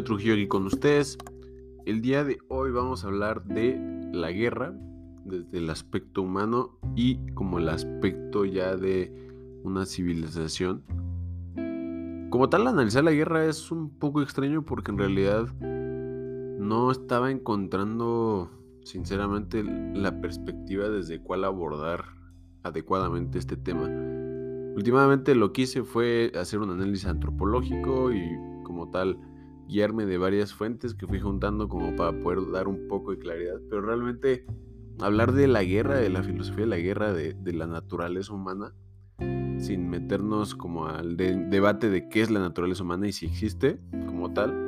Trujillo aquí con ustedes. El día de hoy vamos a hablar de la guerra desde el aspecto humano y como el aspecto ya de una civilización. Como tal, analizar la guerra es un poco extraño porque en realidad no estaba encontrando sinceramente la perspectiva desde cuál abordar adecuadamente este tema. Últimamente lo que hice fue hacer un análisis antropológico y como tal guiarme de varias fuentes que fui juntando como para poder dar un poco de claridad, pero realmente hablar de la guerra, de la filosofía de la guerra, de, la naturaleza humana, sin meternos como al debate de qué es la naturaleza humana y si existe como tal,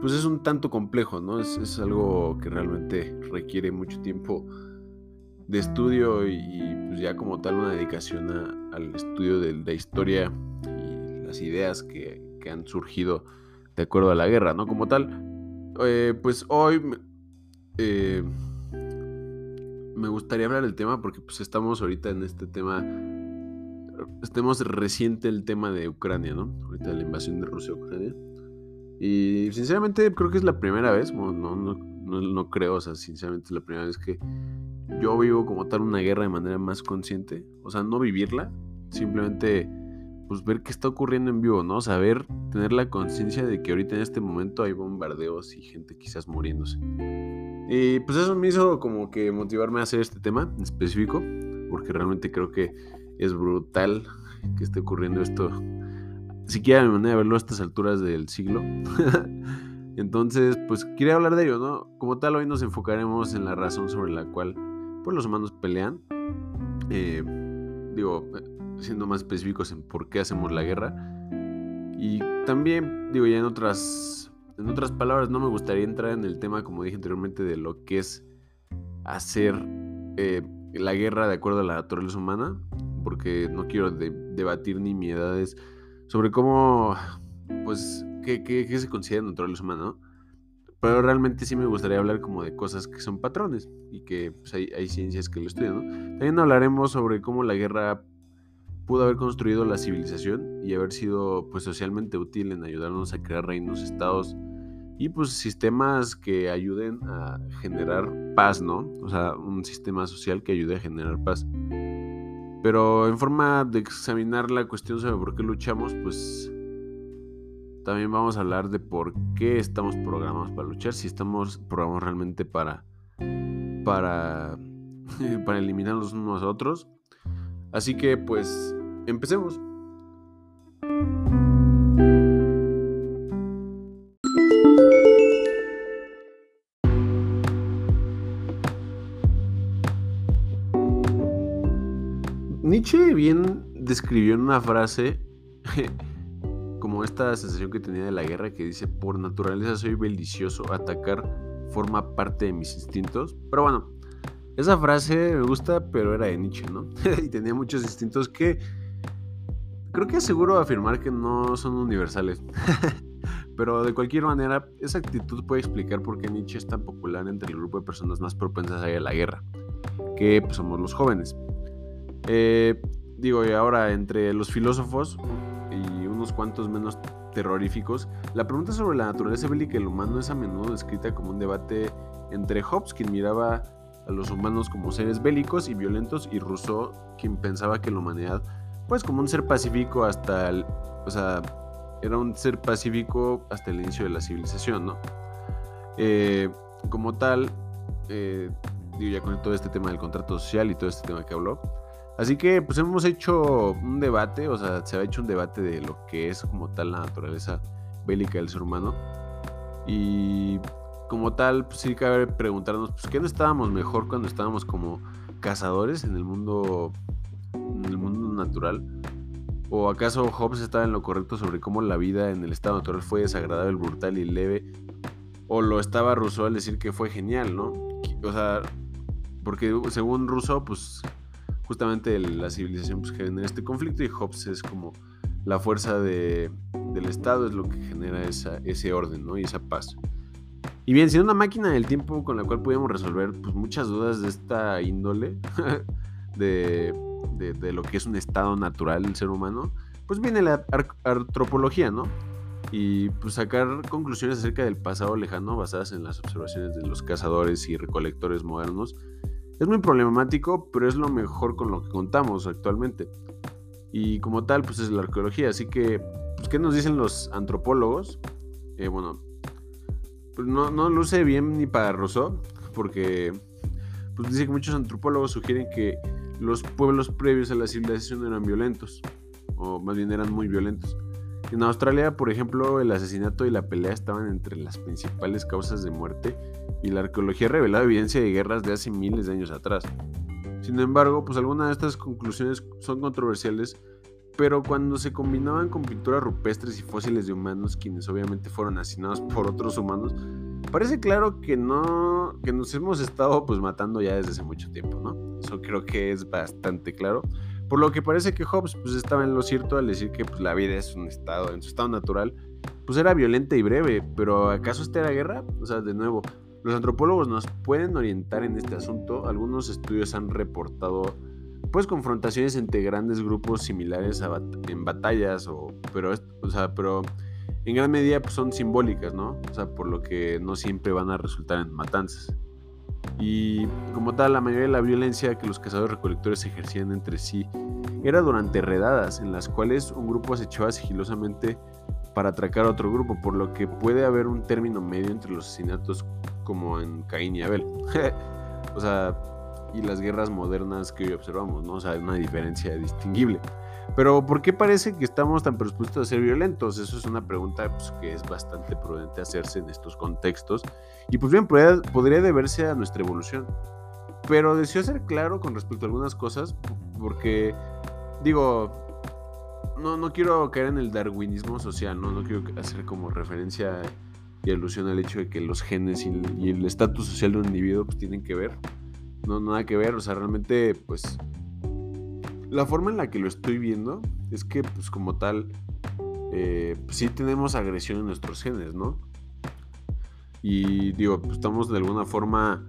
pues es un tanto complejo, ¿no? Es, algo que realmente requiere mucho tiempo de estudio y, pues ya como tal una dedicación al estudio de la historia y las ideas que, que han surgido de acuerdo a la guerra, ¿no? Como tal, eh, pues hoy eh, me gustaría hablar del tema porque pues estamos ahorita en este tema, estemos reciente el tema de Ucrania, ¿no? Ahorita la invasión de Rusia a Ucrania. Y sinceramente creo que es la primera vez, no, no, no, no creo, o sea, sinceramente es la primera vez que yo vivo como tal una guerra de manera más consciente, o sea, no vivirla, simplemente pues ver qué está ocurriendo en vivo, ¿no? Saber, tener la conciencia de que ahorita en este momento hay bombardeos y gente quizás muriéndose. Y pues eso me hizo como que motivarme a hacer este tema en específico, porque realmente creo que es brutal que esté ocurriendo esto, siquiera mi manera de verlo a estas alturas del siglo. Entonces, pues quería hablar de ello, ¿no? Como tal, hoy nos enfocaremos en la razón sobre la cual pues, los humanos pelean. Eh, digo, siendo más específicos en por qué hacemos la guerra. Y también, digo, ya en otras, en otras palabras, no me gustaría entrar en el tema, como dije anteriormente, de lo que es hacer eh, la guerra de acuerdo a la naturaleza humana, porque no quiero debatir ni miedades sobre cómo, pues, qué, qué, se considera naturaleza humana, ¿no? Pero realmente sí me gustaría hablar como de cosas que son patrones y que pues, hay, hay, ciencias que lo estudian. También hablaremos sobre cómo la guerra pudo haber construido la civilización y haber sido pues socialmente útil en ayudarnos a crear reinos, estados y pues sistemas que ayuden a generar paz, ¿no? O sea, un sistema social que ayude a generar paz. Pero en forma de examinar la cuestión sobre por qué luchamos, pues también vamos a hablar de por qué estamos programados para luchar, si estamos programados realmente para para para eliminarnos unos a otros. Así que pues Empecemos. Nietzsche bien describió en una frase como esta sensación que tenía de la guerra que dice, por naturaleza soy belicioso, atacar forma parte de mis instintos. Pero bueno, esa frase me gusta, pero era de Nietzsche, ¿no? y tenía muchos instintos que Creo que es seguro afirmar que no son universales. Pero de cualquier manera, esa actitud puede explicar por qué Nietzsche es tan popular entre el grupo de personas más propensas a la guerra, que pues, somos los jóvenes. Eh, digo, y ahora entre los filósofos y unos cuantos menos terroríficos, la pregunta sobre la naturaleza bélica del humano es a menudo descrita como un debate entre Hobbes, quien miraba a los humanos como seres bélicos y violentos, y Rousseau, quien pensaba que la humanidad pues como un ser pacífico hasta el, o sea, era un ser pacífico hasta el inicio de la civilización, ¿no? Eh, como tal, eh, ya con todo este tema del contrato social y todo este tema que habló. Así que pues hemos hecho un debate, o sea, se ha hecho un debate de lo que es como tal la naturaleza bélica del ser humano. Y como tal, pues sí cabe preguntarnos, pues ¿qué no estábamos mejor cuando estábamos como cazadores en el mundo en el mundo natural? ¿O acaso Hobbes estaba en lo correcto sobre cómo la vida en el estado natural fue desagradable, brutal y leve? ¿O lo estaba Rousseau al decir que fue genial, no? O sea, porque según Rousseau, pues justamente la civilización pues, genera este conflicto y Hobbes es como la fuerza de, del Estado, es lo que genera ese orden, ¿no? Y esa paz. Y bien, siendo una máquina del tiempo con la cual podíamos resolver pues, muchas dudas de esta índole, de de, lo que es un estado natural del ser humano, pues viene la antropología, ¿no? y pues sacar conclusiones acerca del pasado lejano basadas en las observaciones de los cazadores y recolectores modernos es muy problemático, pero es lo mejor con lo que contamos actualmente. Y como tal, pues es la arqueología. Así que, pues, ¿qué nos dicen los antropólogos? Eh, bueno, pues no, luce bien ni para Rousseau, porque pues dice que muchos antropólogos sugieren que los pueblos previos a la civilización eran violentos, o más bien eran muy violentos. En Australia, por ejemplo, el asesinato y la pelea estaban entre las principales causas de muerte y la arqueología ha revelado evidencia de guerras de hace miles de años atrás. Sin embargo, pues algunas de estas conclusiones son controversiales, pero cuando se combinaban con pinturas rupestres y fósiles de humanos, quienes obviamente fueron asesinados por otros humanos, parece claro que no, que nos hemos estado pues matando ya desde hace mucho tiempo, ¿no? Eso creo que es bastante claro. Por lo que parece que Hobbes pues, estaba en lo cierto al decir que pues, la vida es un estado, en su estado natural, pues era violenta y breve, pero ¿acaso esta era guerra? O sea, de nuevo, los antropólogos nos pueden orientar en este asunto. Algunos estudios han reportado pues confrontaciones entre grandes grupos similares en batallas, o, pero, o sea, pero en gran medida pues, son simbólicas, ¿no? O sea, por lo que no siempre van a resultar en matanzas. Y como tal, la mayoría de la violencia que los cazadores recolectores ejercían entre sí era durante redadas, en las cuales un grupo acechaba sigilosamente para atracar a otro grupo, por lo que puede haber un término medio entre los asesinatos como en Caín y Abel. o sea, y las guerras modernas que hoy observamos, ¿no? O sea, hay una diferencia distinguible. Pero ¿por qué parece que estamos tan predispuestos a ser violentos? Eso es una pregunta pues, que es bastante prudente hacerse en estos contextos. Y pues bien, podría, podría deberse a nuestra evolución. Pero deseo ser claro con respecto a algunas cosas, porque digo, no, no quiero caer en el darwinismo social, ¿no? no quiero hacer como referencia y alusión al hecho de que los genes y, el estatus social de un individuo pues, tienen que ver. No, nada que ver, o sea, realmente pues la forma en la que lo estoy viendo es que, pues como tal, eh, sí tenemos agresión en nuestros genes, ¿no? Y digo, pues, estamos de alguna forma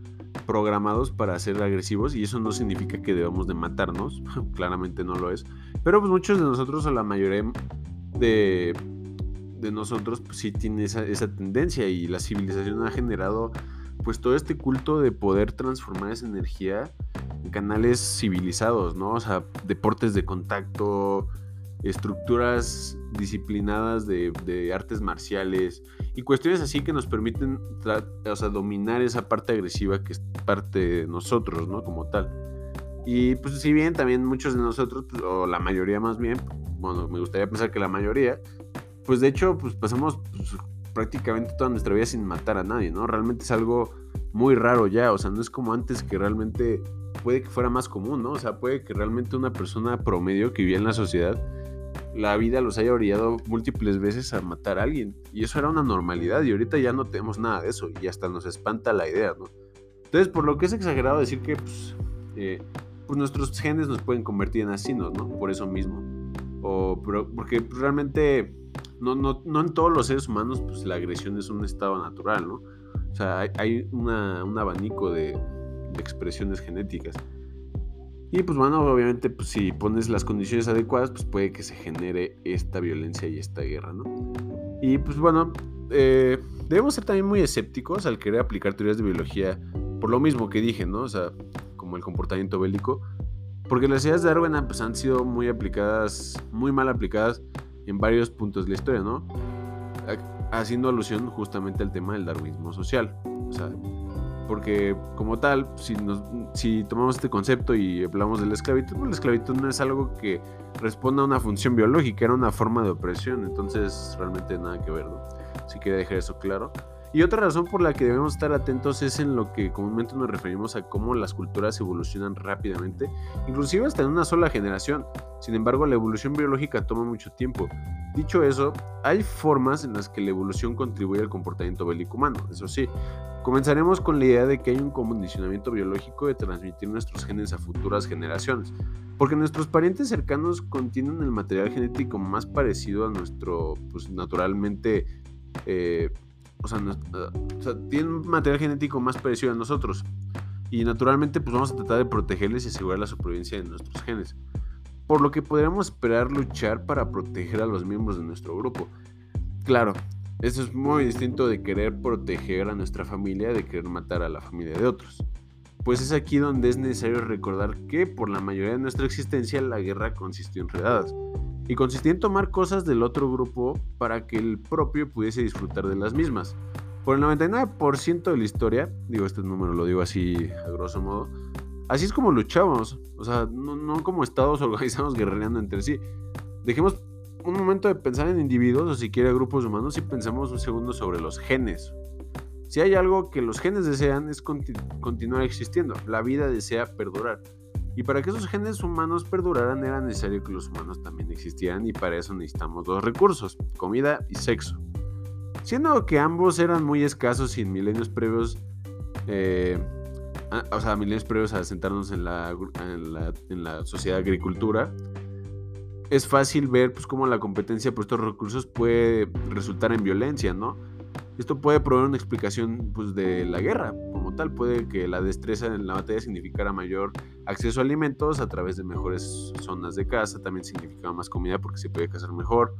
programados para ser agresivos y eso no significa que debamos de matarnos, claramente no lo es, pero pues muchos de nosotros o la mayoría de, de nosotros pues sí tiene esa, esa tendencia y la civilización ha generado pues todo este culto de poder transformar esa energía canales civilizados, ¿no? O sea, deportes de contacto, estructuras disciplinadas de, artes marciales y cuestiones así que nos permiten o sea, dominar esa parte agresiva que es parte de nosotros, ¿no? Como tal. Y pues si bien también muchos de nosotros, pues, o la mayoría más bien, bueno, me gustaría pensar que la mayoría, pues de hecho, pues pasamos pues, prácticamente toda nuestra vida sin matar a nadie, ¿no? Realmente es algo muy raro ya, o sea, no es como antes que realmente puede que fuera más común, ¿no? O sea, puede que realmente una persona promedio que vivía en la sociedad, la vida los haya orillado múltiples veces a matar a alguien. Y eso era una normalidad y ahorita ya no tenemos nada de eso y hasta nos espanta la idea, ¿no? Entonces, por lo que es exagerado decir que pues, eh, pues nuestros genes nos pueden convertir en asesinos, ¿no? Por eso mismo. O porque realmente no, no, no en todos los seres humanos pues la agresión es un estado natural, ¿no? O sea, hay, un abanico de, expresiones genéticas. Y pues bueno, obviamente pues, si pones las condiciones adecuadas, pues puede que se genere esta violencia y esta guerra, ¿no? Y pues bueno, eh, debemos ser también muy escépticos al querer aplicar teorías de biología por lo mismo que dije, ¿no? O sea, como el comportamiento bélico. Porque las ideas de Darwin pues, han sido muy aplicadas, muy mal aplicadas en varios puntos de la historia, ¿no? Haciendo alusión justamente al tema del darwinismo social. O sea, porque como tal, si, si tomamos este concepto y hablamos de la esclavitud, pues la esclavitud no es algo que responda a una función biológica, era una forma de opresión, entonces realmente nada que ver, ¿no? Si quería dejar eso claro. Y otra razón por la que debemos estar atentos es en lo que comúnmente nos referimos a cómo las culturas evolucionan rápidamente, inclusive hasta en una sola generación. Sin embargo, la evolución biológica toma mucho tiempo. Dicho eso, hay formas en las que la evolución contribuye al comportamiento bélico humano, eso sí, Comenzaremos con la idea de que hay un condicionamiento biológico de transmitir nuestros genes a futuras generaciones, porque nuestros parientes cercanos contienen el material genético más parecido a nuestro, pues naturalmente, eh, o, sea, o, sea, tienen material genético más parecido a nosotros, y naturalmente pues vamos a tratar de protegerles y asegurar la supervivencia de nuestros genes, por lo que podríamos esperar luchar para proteger a los miembros de nuestro grupo. claro, eso es muy distinto de querer proteger a nuestra familia de querer matar a la familia de otros. Pues es aquí donde es necesario recordar que por la mayoría de nuestra existencia la guerra consistió en redadas y consistía en tomar cosas del otro grupo para que el propio pudiese disfrutar de las mismas. Por el 99% de la historia, digo este número lo digo así a grosso modo, así es como luchamos, o sea, no, como estados organizados guerrereando entre sí. Dejemos un momento de pensar en individuos o siquiera grupos humanos y pensamos un segundo sobre los genes. Si hay algo que los genes desean es continuar existiendo, la vida desea perdurar. Y para que esos genes humanos perduraran era necesario que los humanos también existieran y para eso necesitamos dos recursos, comida y sexo. Siendo que ambos eran muy escasos y en milenios previos, eh, o sea, milenios previos a sentarnos en la, sociedad agricultura, es fácil ver pues, cómo la competencia por estos recursos puede resultar en violencia, ¿no? Esto puede proveer una explicación pues, de la guerra como tal. Puede que la destreza en la batalla significara mayor acceso a alimentos a través de mejores zonas de caza. También significaba más comida porque se puede cazar mejor.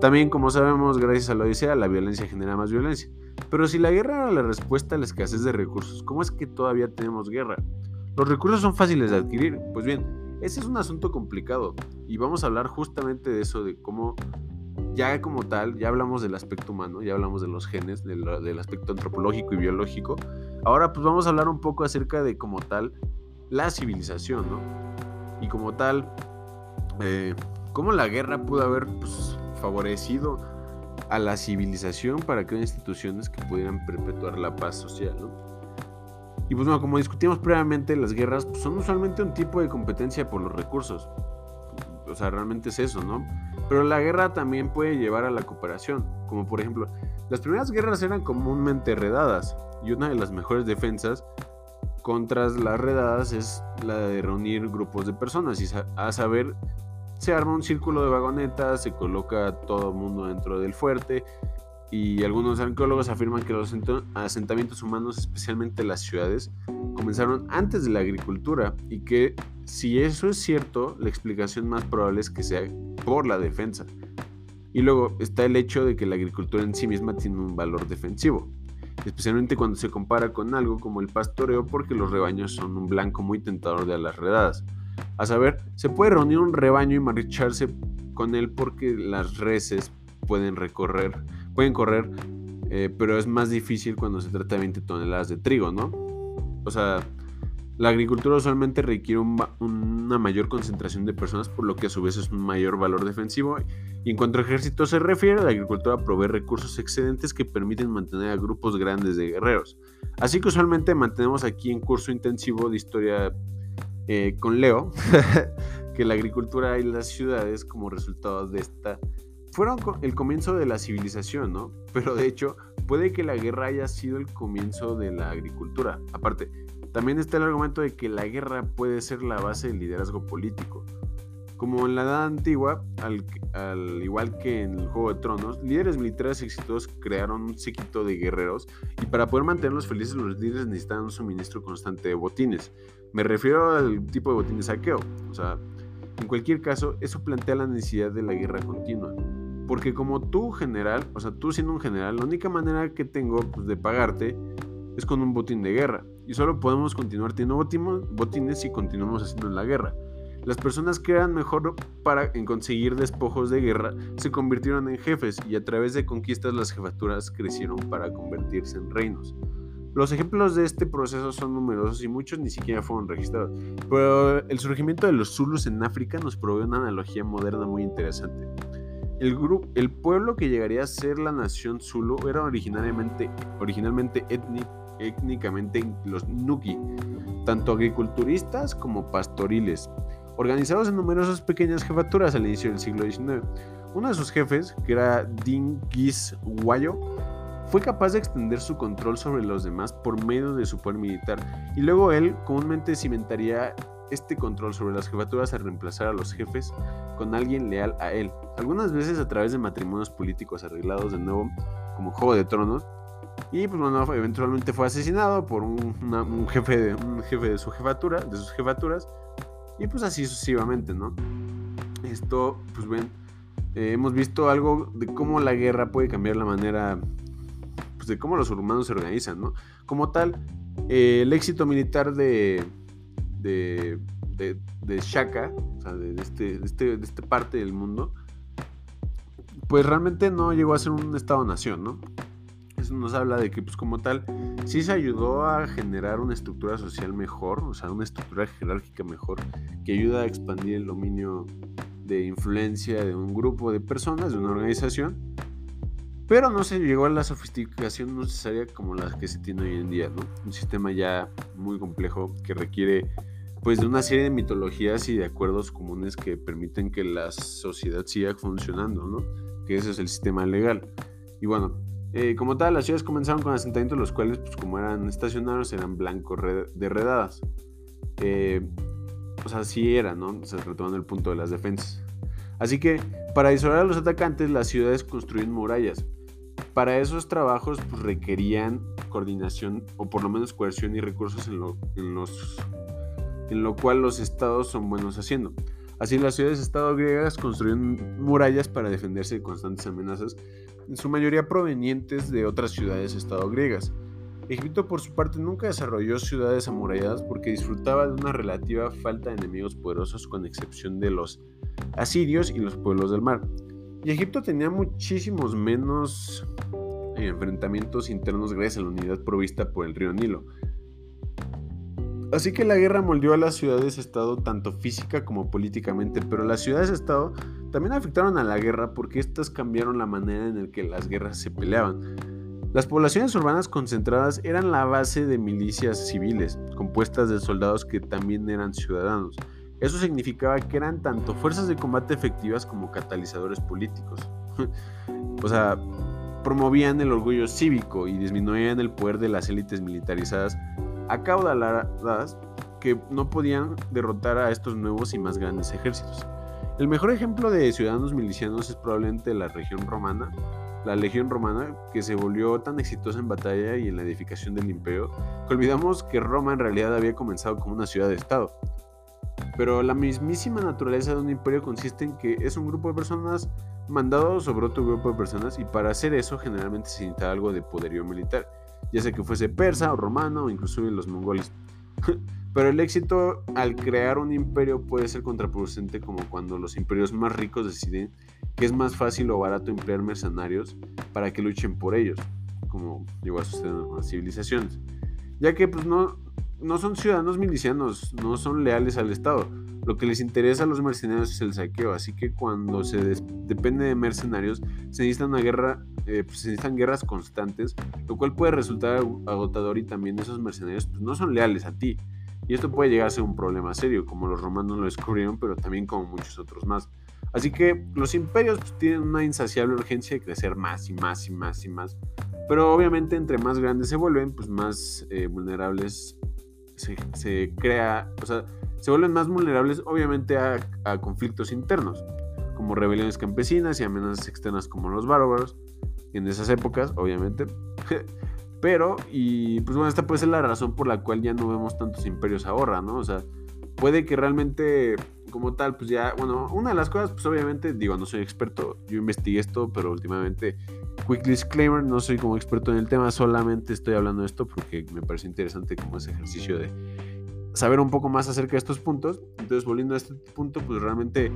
También, como sabemos, gracias a la Odisea, la violencia genera más violencia. Pero si la guerra era la respuesta a la escasez de recursos, ¿cómo es que todavía tenemos guerra? ¿Los recursos son fáciles de adquirir? Pues bien, ese es un asunto complicado y vamos a hablar justamente de eso, de cómo ya como tal, ya hablamos del aspecto humano, ya hablamos de los genes, del, aspecto antropológico y biológico. Ahora pues vamos a hablar un poco acerca de como tal la civilización, ¿no? Y como tal, eh, cómo la guerra pudo haber pues, favorecido a la civilización para crear instituciones que pudieran perpetuar la paz social, ¿no? Y pues bueno, como discutimos previamente, las guerras pues, son usualmente un tipo de competencia por los recursos. O sea, realmente es eso, ¿no? Pero la guerra también puede llevar a la cooperación, como por ejemplo, las primeras guerras eran comúnmente redadas y una de las mejores defensas contra las redadas es la de reunir grupos de personas y a saber se arma un círculo de vagonetas, se coloca todo el mundo dentro del fuerte y algunos arqueólogos afirman que los asentamientos humanos, especialmente las ciudades, comenzaron antes de la agricultura y que si eso es cierto, la explicación más probable es que sea por la defensa. Y luego está el hecho de que la agricultura en sí misma tiene un valor defensivo, especialmente cuando se compara con algo como el pastoreo porque los rebaños son un blanco muy tentador de las redadas. A saber, se puede reunir un rebaño y marcharse con él porque las reses pueden recorrer, pueden correr, eh, pero es más difícil cuando se trata de 20 toneladas de trigo, ¿no? O sea, la agricultura usualmente requiere una mayor concentración de personas, por lo que a su vez es un mayor valor defensivo. Y en cuanto a ejército se refiere, la agricultura provee recursos excedentes que permiten mantener a grupos grandes de guerreros. Así que usualmente mantenemos aquí en curso intensivo de historia eh, con Leo, que la agricultura y las ciudades como resultado de esta fueron el comienzo de la civilización, ¿no? Pero de hecho, puede que la guerra haya sido el comienzo de la agricultura. Aparte, también está el argumento de que la guerra puede ser la base del liderazgo político. Como en la Edad Antigua, al, igual que en el Juego de Tronos, líderes militares exitosos crearon un séquito de guerreros y para poder mantenerlos felices los líderes necesitaban un suministro constante de botines. Me refiero al tipo de botines saqueo. O sea, en cualquier caso, eso plantea la necesidad de la guerra continua. Porque como tú general, o sea, tú siendo un general, la única manera que tengo pues, de pagarte es con un botín de guerra. Y solo podemos continuar teniendo botines si continuamos haciendo la guerra. Las personas que eran mejor para en conseguir despojos de guerra se convirtieron en jefes y a través de conquistas las jefaturas crecieron para convertirse en reinos. Los ejemplos de este proceso son numerosos y muchos ni siquiera fueron registrados, pero el surgimiento de los Zulus en África nos provee una analogía moderna muy interesante. El, grupo, el pueblo que llegaría a ser la nación Zulu era originalmente, originalmente étnicamente los Nuki, tanto agriculturistas como pastoriles, organizados en numerosas pequeñas jefaturas al inicio del siglo XIX. Uno de sus jefes, que era Dingis Wayo, fue capaz de extender su control sobre los demás por medio de su poder militar, y luego él comúnmente cimentaría este control sobre las jefaturas al reemplazar a los jefes con alguien leal a él, algunas veces a través de matrimonios políticos arreglados de nuevo como Juego de Tronos, y pues bueno, eventualmente fue asesinado por un, jefe, de, un jefe de su jefatura, de sus jefaturas. Y pues así sucesivamente, ¿no? Esto, pues ven, eh, hemos visto algo de cómo la guerra puede cambiar la manera, pues de cómo los humanos se organizan, ¿no? Como tal, eh, el éxito militar de, de, de, Shaka, o sea, de, este, de, este, de esta parte del mundo, pues realmente no llegó a ser un Estado-nación, ¿no? Eso nos habla de que, pues como tal, sí se ayudó a generar una estructura social mejor, o sea, una estructura jerárquica mejor, que ayuda a expandir el dominio de influencia de un grupo de personas, de una organización, pero no se llegó a la sofisticación necesaria como la que se tiene hoy en día, ¿no? Un sistema ya muy complejo que requiere pues de una serie de mitologías y de acuerdos comunes que permiten que la sociedad siga funcionando, ¿no? Que ese es el sistema legal. Y bueno, eh, como tal, las ciudades comenzaron con asentamientos los cuales, pues como eran estacionarios, eran blancos de redadas. Eh, o sea, sí era, ¿no? O sea, retomando el punto de las defensas. Así que, para disuadir a los atacantes, las ciudades construyen murallas. Para esos trabajos pues, requerían coordinación o por lo menos coerción y recursos en lo, en los en lo cual los estados son buenos haciendo. Así las ciudades-estado griegas construyeron murallas para defenderse de constantes amenazas, en su mayoría provenientes de otras ciudades-estado griegas. Egipto por su parte nunca desarrolló ciudades amuralladas porque disfrutaba de una relativa falta de enemigos poderosos con excepción de los asirios y los pueblos del mar. Y Egipto tenía muchísimos menos enfrentamientos internos gracias a la unidad provista por el río Nilo. Así que la guerra moldeó a las ciudades-estado tanto física como políticamente, pero las ciudades-estado también afectaron a la guerra porque éstas cambiaron la manera en la que las guerras se peleaban. Las poblaciones urbanas concentradas eran la base de milicias civiles, compuestas de soldados que también eran ciudadanos. Eso significaba que eran tanto fuerzas de combate efectivas como catalizadores políticos. o sea, promovían el orgullo cívico y disminuían el poder de las élites militarizadas acaudaladas que no podían derrotar a estos nuevos y más grandes ejércitos. El mejor ejemplo de ciudadanos milicianos es probablemente la región romana, la legión romana, que se volvió tan exitosa en batalla y en la edificación del imperio, que olvidamos que Roma en realidad había comenzado como una ciudad de Estado. Pero la mismísima naturaleza de un imperio consiste en que es un grupo de personas mandado sobre otro grupo de personas y para hacer eso generalmente se necesita algo de poderío militar ya sea que fuese persa o romano o incluso los mongoles. Pero el éxito al crear un imperio puede ser contraproducente como cuando los imperios más ricos deciden que es más fácil o barato emplear mercenarios para que luchen por ellos, como llegó a suceder en las civilizaciones. Ya que pues no, no son ciudadanos milicianos, no son leales al Estado. Lo que les interesa a los mercenarios es el saqueo, así que cuando se depende de mercenarios eh, pues, se necesitan guerras constantes, lo cual puede resultar agotador y también esos mercenarios pues, no son leales a ti. Y esto puede llegar a ser un problema serio, como los romanos lo descubrieron, pero también como muchos otros más. Así que los imperios pues, tienen una insaciable urgencia de crecer más y más y más y más. Pero obviamente entre más grandes se vuelven, pues más eh, vulnerables se, crea, o sea, se vuelven más vulnerables obviamente a, a conflictos internos, como rebeliones campesinas y amenazas externas como los bárbaros, en esas épocas, obviamente. Pero, y pues bueno, esta puede ser la razón por la cual ya no vemos tantos imperios ahora, ¿no? O sea, puede que realmente, como tal, pues ya, bueno, una de las cosas, pues obviamente, digo, no soy experto, yo investigué esto, pero últimamente, quick disclaimer, no soy como experto en el tema, solamente estoy hablando de esto porque me parece interesante como ese ejercicio de saber un poco más acerca de estos puntos. Entonces, volviendo a este punto, pues realmente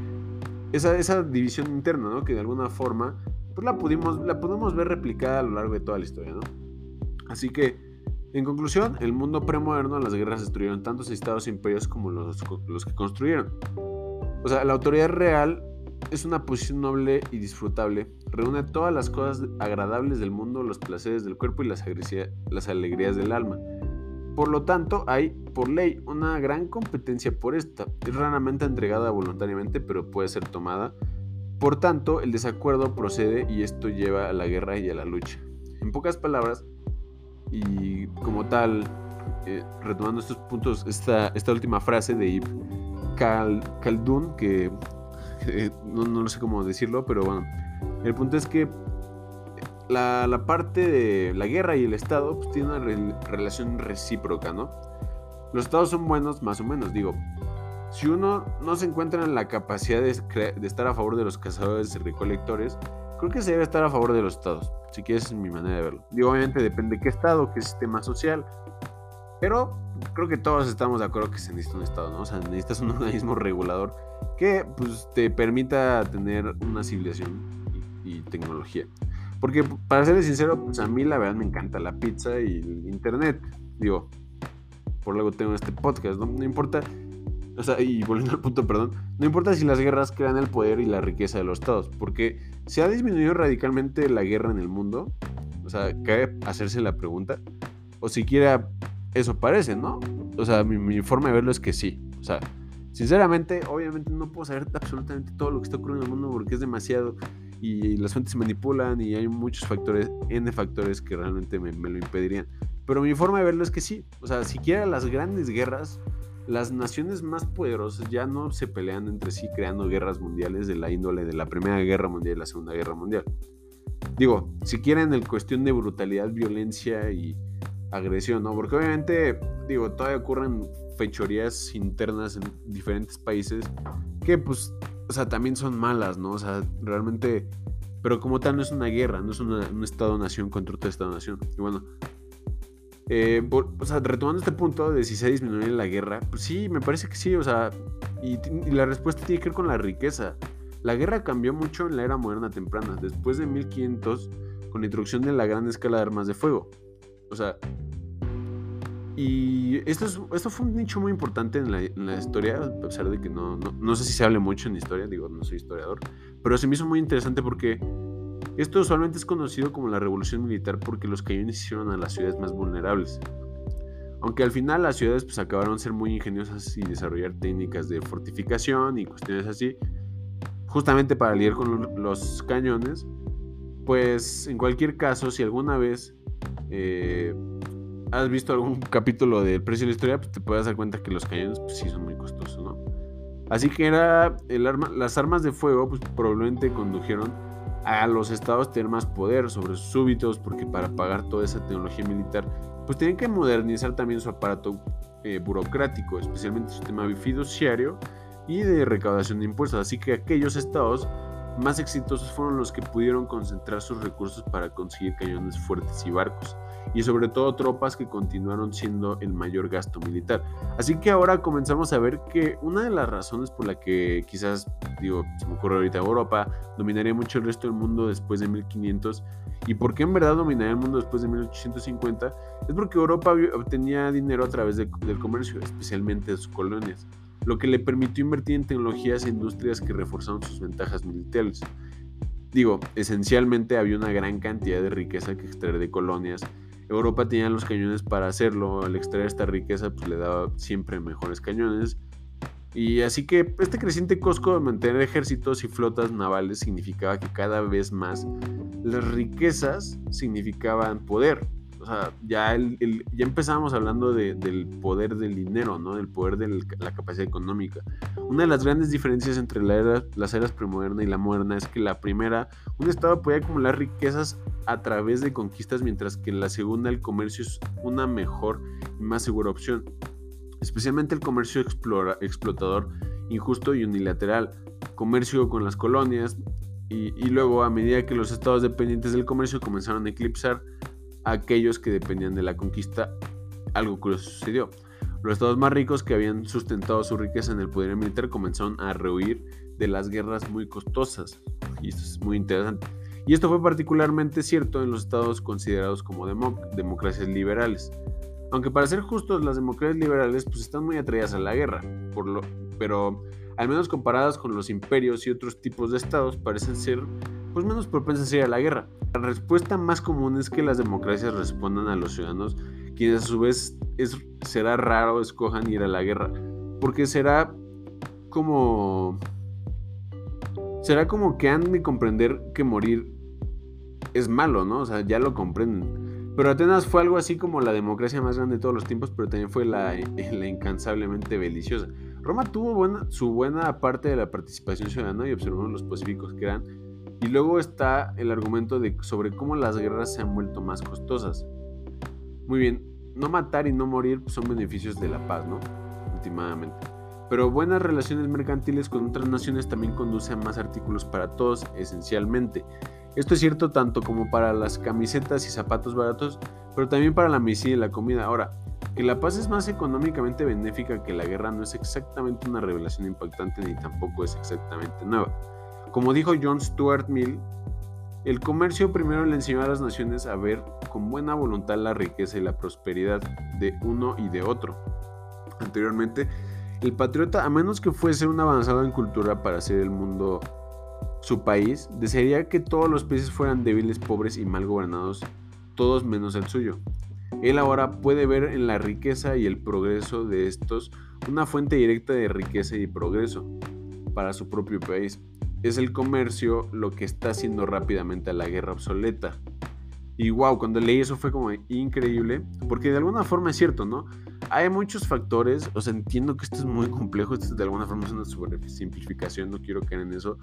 esa, esa división interna, ¿no? Que de alguna forma pues la pudimos, la podemos ver replicada a lo largo de toda la historia, ¿no? Así que, en conclusión, el mundo premoderno, las guerras destruyeron tantos estados e imperios como los, los que construyeron. O sea, la autoridad real es una posición noble y disfrutable, reúne todas las cosas agradables del mundo, los placeres del cuerpo y las, alegrías del alma. Por lo tanto, hay, por ley, una gran competencia por esta. Es raramente entregada voluntariamente, pero puede ser tomada por tanto, el desacuerdo procede y esto lleva a la guerra y a la lucha. En pocas palabras, y como tal, eh, retomando estos puntos, esta, esta última frase de Ibn Khaldun, que no, no, sé cómo decirlo, pero bueno, el punto es que la, la parte de la guerra y el Estado pues, tiene una relación recíproca, ¿no? Los Estados son buenos, más o menos, digo, si uno no se encuentra en la capacidad de, de estar a favor de los cazadores y recolectores, creo que se debe estar a favor de los estados. Si quieres, es mi manera de verlo. Digo, obviamente depende de qué estado, qué sistema social. Pero creo que todos estamos de acuerdo que se necesita un estado, ¿no? O sea, necesitas un organismo regulador que pues, te permita tener una civilización y, tecnología. Porque para serles sincero, pues a mí la verdad me encanta la pizza y el internet. Digo, por luego tengo este podcast, ¿no? No importa o sea, y volviendo al punto, perdón, no importa si las guerras crean el poder y la riqueza de los estados, porque se ha disminuido radicalmente la guerra en el mundo, o sea, cabe hacerse la pregunta, o siquiera eso parece, ¿no? O sea, mi, forma de verlo es que sí, o sea, sinceramente, obviamente no puedo saber absolutamente todo lo que está ocurriendo en el mundo porque es demasiado y las fuentes se manipulan y hay muchos factores, N factores que realmente me, lo impedirían. Pero mi forma de verlo es que sí, o sea, siquiera las grandes guerras las naciones más poderosas ya no se pelean entre sí creando guerras mundiales de la índole de la Primera Guerra Mundial y la Segunda Guerra Mundial. Digo, si quieren el cuestión de brutalidad, violencia y agresión, ¿no? Porque obviamente, digo, todavía ocurren fechorías internas en diferentes países que pues, o sea, también son malas, ¿no? O sea, realmente, pero como tal no es una guerra, no es un Estado-nación contra otro Estado-nación. Y bueno, eh, o sea, retomando este punto de si se disminuye la guerra, pues sí, me parece que sí, o sea, y, la respuesta tiene que ver con la riqueza. La guerra cambió mucho en la era moderna temprana, después de 1500, con la introducción de la gran escala de armas de fuego. O sea, y esto, es, esto fue un nicho muy importante en la, historia, a pesar de que no, no, no sé si se hable mucho en historia, digo, no soy historiador, pero se me hizo muy interesante porque esto usualmente es conocido como la revolución militar porque los cañones hicieron a las ciudades más vulnerables. Aunque al final las ciudades pues acabaron ser muy ingeniosas y desarrollar técnicas de fortificación y cuestiones así, justamente para lidiar con los cañones, pues en cualquier caso, si alguna vez eh, has visto algún capítulo del precio de la historia, pues te puedes dar cuenta que los cañones pues sí son muy costosos, ¿no? Así que era el arma, las armas de fuego pues probablemente condujeron a los estados tener más poder sobre sus súbitos, porque para pagar toda esa tecnología militar, pues tienen que modernizar también su aparato eh, burocrático, especialmente su sistema fiduciario y de recaudación de impuestos. Así que aquellos estados más exitosos fueron los que pudieron concentrar sus recursos para conseguir cañones fuertes y barcos y sobre todo tropas que continuaron siendo el mayor gasto militar. Así que ahora comenzamos a ver que una de las razones por la que quizás, digo, se me ocurre ahorita Europa, dominaría mucho el resto del mundo después de 1500 y por qué en verdad dominaría el mundo después de 1850 es porque Europa obtenía dinero a través del comercio, especialmente de sus colonias, lo que le permitió invertir en tecnologías e industrias que reforzaron sus ventajas militares. Digo, esencialmente había una gran cantidad de riqueza que extraer de colonias Europa tenía los cañones para hacerlo, al extraer esta riqueza pues le daba siempre mejores cañones. Y así que este creciente costo de mantener ejércitos y flotas navales significaba que cada vez más las riquezas significaban poder o sea, ya, ya empezamos hablando del poder del dinero, ¿no? Del poder de la capacidad económica. Una de las grandes diferencias entre la las eras premoderna y la moderna es que la primera, un Estado podía acumular riquezas a través de conquistas, mientras que la segunda el comercio es una mejor y más segura opción. Especialmente el comercio explotador, injusto y unilateral. Comercio con las colonias, y, y, luego a medida que los estados dependientes del comercio comenzaron a eclipsar aquellos que dependían de la conquista, algo curioso sucedió. Los estados más ricos que habían sustentado su riqueza en el poder militar comenzaron a rehuir de las guerras muy costosas. Y esto es muy interesante. Y esto fue particularmente cierto en los estados considerados como democracias liberales. Aunque para ser justos, las democracias liberales pues están muy atraídas a la guerra, por lo, pero al menos comparadas con los imperios y otros tipos de estados parecen ser pues menos propensas a ir a la guerra. La respuesta más común es que las democracias respondan a los ciudadanos, quienes a su vez es, será raro escojan ir a la guerra, porque será como será como que han de comprender que morir es malo, ¿no? O sea, ya lo comprenden. Pero Atenas fue algo así como la democracia más grande de todos los tiempos, pero también fue la, incansablemente beliciosa. Roma tuvo buena, su buena parte de la participación ciudadana y observó los pacíficos que eran y luego está el argumento sobre cómo las guerras se han vuelto más costosas. Muy bien, no matar y no morir son beneficios de la paz, ¿no? Últimamente. Pero buenas relaciones mercantiles con otras naciones también conduce a más artículos para todos, esencialmente. Esto es cierto tanto como para las camisetas y zapatos baratos, pero también para la medicina y la comida. Ahora, que la paz es más económicamente benéfica que la guerra no es exactamente una revelación impactante ni tampoco es exactamente nueva. Como dijo John Stuart Mill, el comercio primero le enseñó a las naciones a ver con buena voluntad la riqueza y la prosperidad de uno y de otro. Anteriormente, el patriota, a menos que fuese un avanzado en cultura para hacer el mundo su país, desearía que todos los países fueran débiles, pobres y mal gobernados, todos menos el suyo. Él ahora puede ver en la riqueza y el progreso de estos una fuente directa de riqueza y progreso para su propio país. Es el comercio lo que está haciendo rápidamente a la guerra obsoleta. Y wow, cuando leí eso fue como increíble, porque de alguna forma es cierto, ¿no? Hay muchos factores, o sea, entiendo que esto es muy complejo, esto de alguna forma es una simplificación, no quiero caer en eso,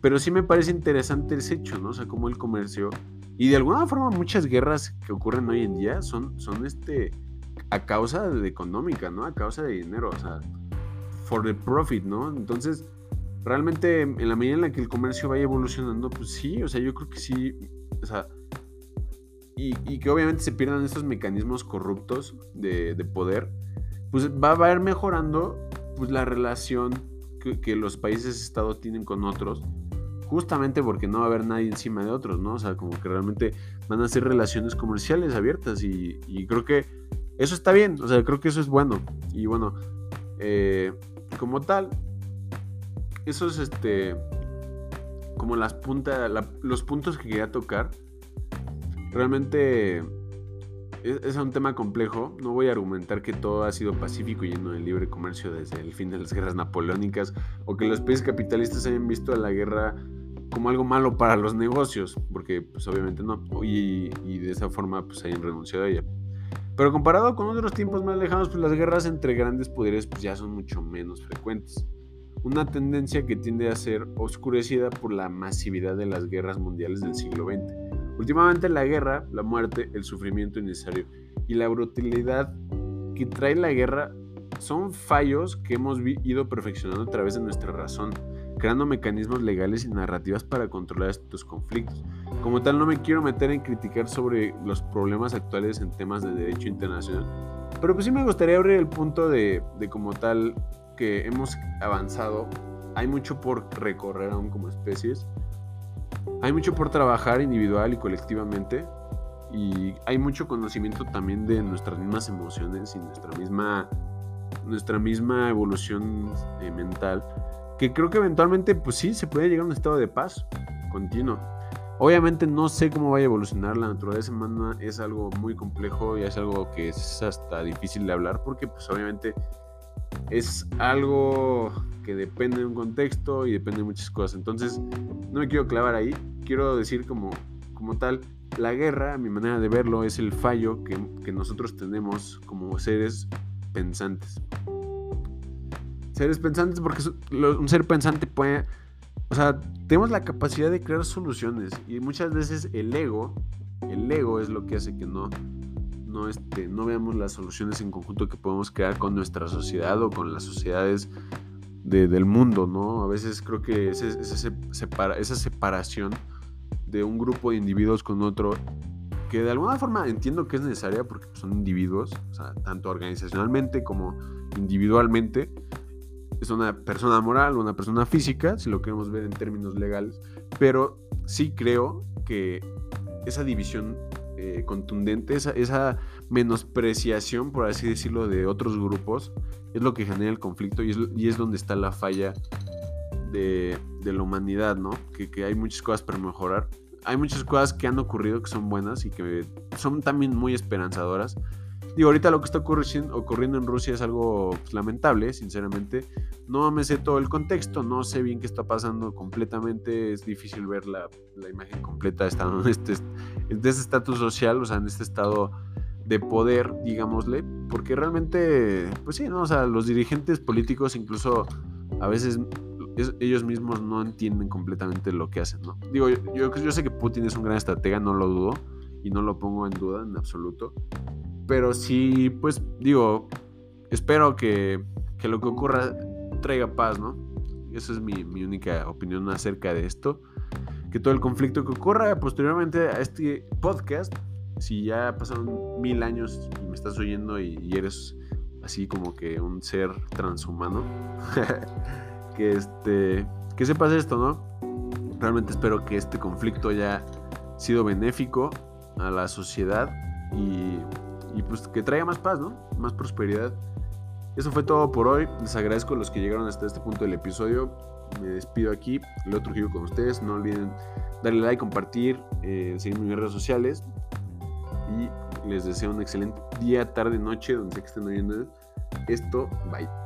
pero sí me parece interesante ese hecho, ¿no? O sea, como el comercio y de alguna forma muchas guerras que ocurren hoy en día son, son este, a causa de económica, ¿no? A causa de dinero, o sea, for the profit, ¿no? Entonces, realmente en la medida en la que el comercio vaya evolucionando, pues sí, o sea, yo creo que sí, o sea, y, que obviamente se pierdan estos mecanismos corruptos de, poder, pues va, a ir mejorando pues, la relación que, los países Estado tienen con otros, justamente porque no va a haber nadie encima de otros, ¿no? O sea, como que realmente van a ser relaciones comerciales abiertas y, creo que eso está bien, o sea, creo que eso es bueno. Y bueno, eh, como tal, eso es este, como las puntas, los puntos que quería tocar Realmente es, un tema complejo. No voy a argumentar que todo ha sido pacífico y lleno de libre comercio desde el fin de las guerras napoleónicas o que los países capitalistas hayan visto a la guerra como algo malo para los negocios, porque pues obviamente no, y, de esa forma pues hayan renunciado a ella. Pero comparado con otros tiempos más lejanos, pues las guerras entre grandes poderes pues ya son mucho menos frecuentes. Una tendencia que tiende a ser oscurecida por la masividad de las guerras mundiales del siglo XX Últimamente la guerra, la muerte, el sufrimiento innecesario y la brutalidad que trae la guerra son fallos que hemos ido perfeccionando a través de nuestra razón, creando mecanismos legales y narrativas para controlar estos conflictos. Como tal, no me quiero meter en criticar sobre los problemas actuales en temas de derecho internacional, pero pues sí me gustaría abrir el punto de, de como tal que hemos avanzado. Hay mucho por recorrer aún como especies hay mucho por trabajar individual y colectivamente y hay mucho conocimiento también de nuestras mismas emociones y nuestra misma, nuestra misma evolución eh, mental que creo que eventualmente pues sí se puede llegar a un estado de paz continuo. Obviamente no sé cómo vaya a evolucionar la naturaleza humana, es algo muy complejo y es algo que es hasta difícil de hablar porque pues obviamente es algo que depende de un contexto y depende de muchas cosas. Entonces, no me quiero clavar ahí. Quiero decir como, como tal, la guerra, a mi manera de verlo, es el fallo que, que nosotros tenemos como seres pensantes. Seres pensantes porque un ser pensante puede... O sea, tenemos la capacidad de crear soluciones y muchas veces el ego, el ego es lo que hace que no no, este, no veamos las soluciones en conjunto que podemos crear con nuestra sociedad o con las sociedades del mundo, ¿no? A veces creo que esa separación de un grupo de individuos con otro, que de alguna forma entiendo que es necesaria porque son individuos, tanto organizacionalmente como individualmente, es una persona moral, una persona física, si lo queremos ver en términos legales, pero sí creo que esa división eh, contundente, esa, menospreciación, por así decirlo, de otros grupos, es lo que genera el conflicto y es, donde está la falla de, la humanidad, ¿no? Que, que, hay muchas cosas para mejorar. Hay muchas cosas que han ocurrido que son buenas y que son también muy esperanzadoras. Digo, ahorita lo que está ocurriendo en Rusia es algo pues, lamentable, sinceramente. No me sé todo el contexto, no sé bien qué está pasando completamente. Es difícil ver la, imagen completa estando en este, de este estatus social, o sea, en este estado de poder, digámosle, porque realmente, pues sí, ¿no? O sea, los dirigentes políticos incluso a veces ellos mismos no entienden completamente lo que hacen, ¿no? Digo, yo, yo sé que Putin es un gran estratega, no lo dudo, y no lo pongo en duda en absoluto, pero sí, pues digo, espero que que lo que ocurra traiga paz, ¿no? Esa es mi, mi única opinión acerca de esto. Que todo el conflicto que ocurra posteriormente a este podcast, si ya pasaron mil años y me estás oyendo y, y eres así como que un ser transhumano, que este, que sepas esto, ¿no? Realmente espero que este conflicto haya sido benéfico a la sociedad y, y pues que traiga más paz, ¿no? Más prosperidad. Eso fue todo por hoy. Les agradezco a los que llegaron hasta este punto del episodio. Me despido aquí. Lo otro giro con ustedes. No olviden darle like, compartir, eh, seguirme en mis redes sociales. Y les deseo un excelente día, tarde, noche, donde sea que estén oyendo esto. Bye.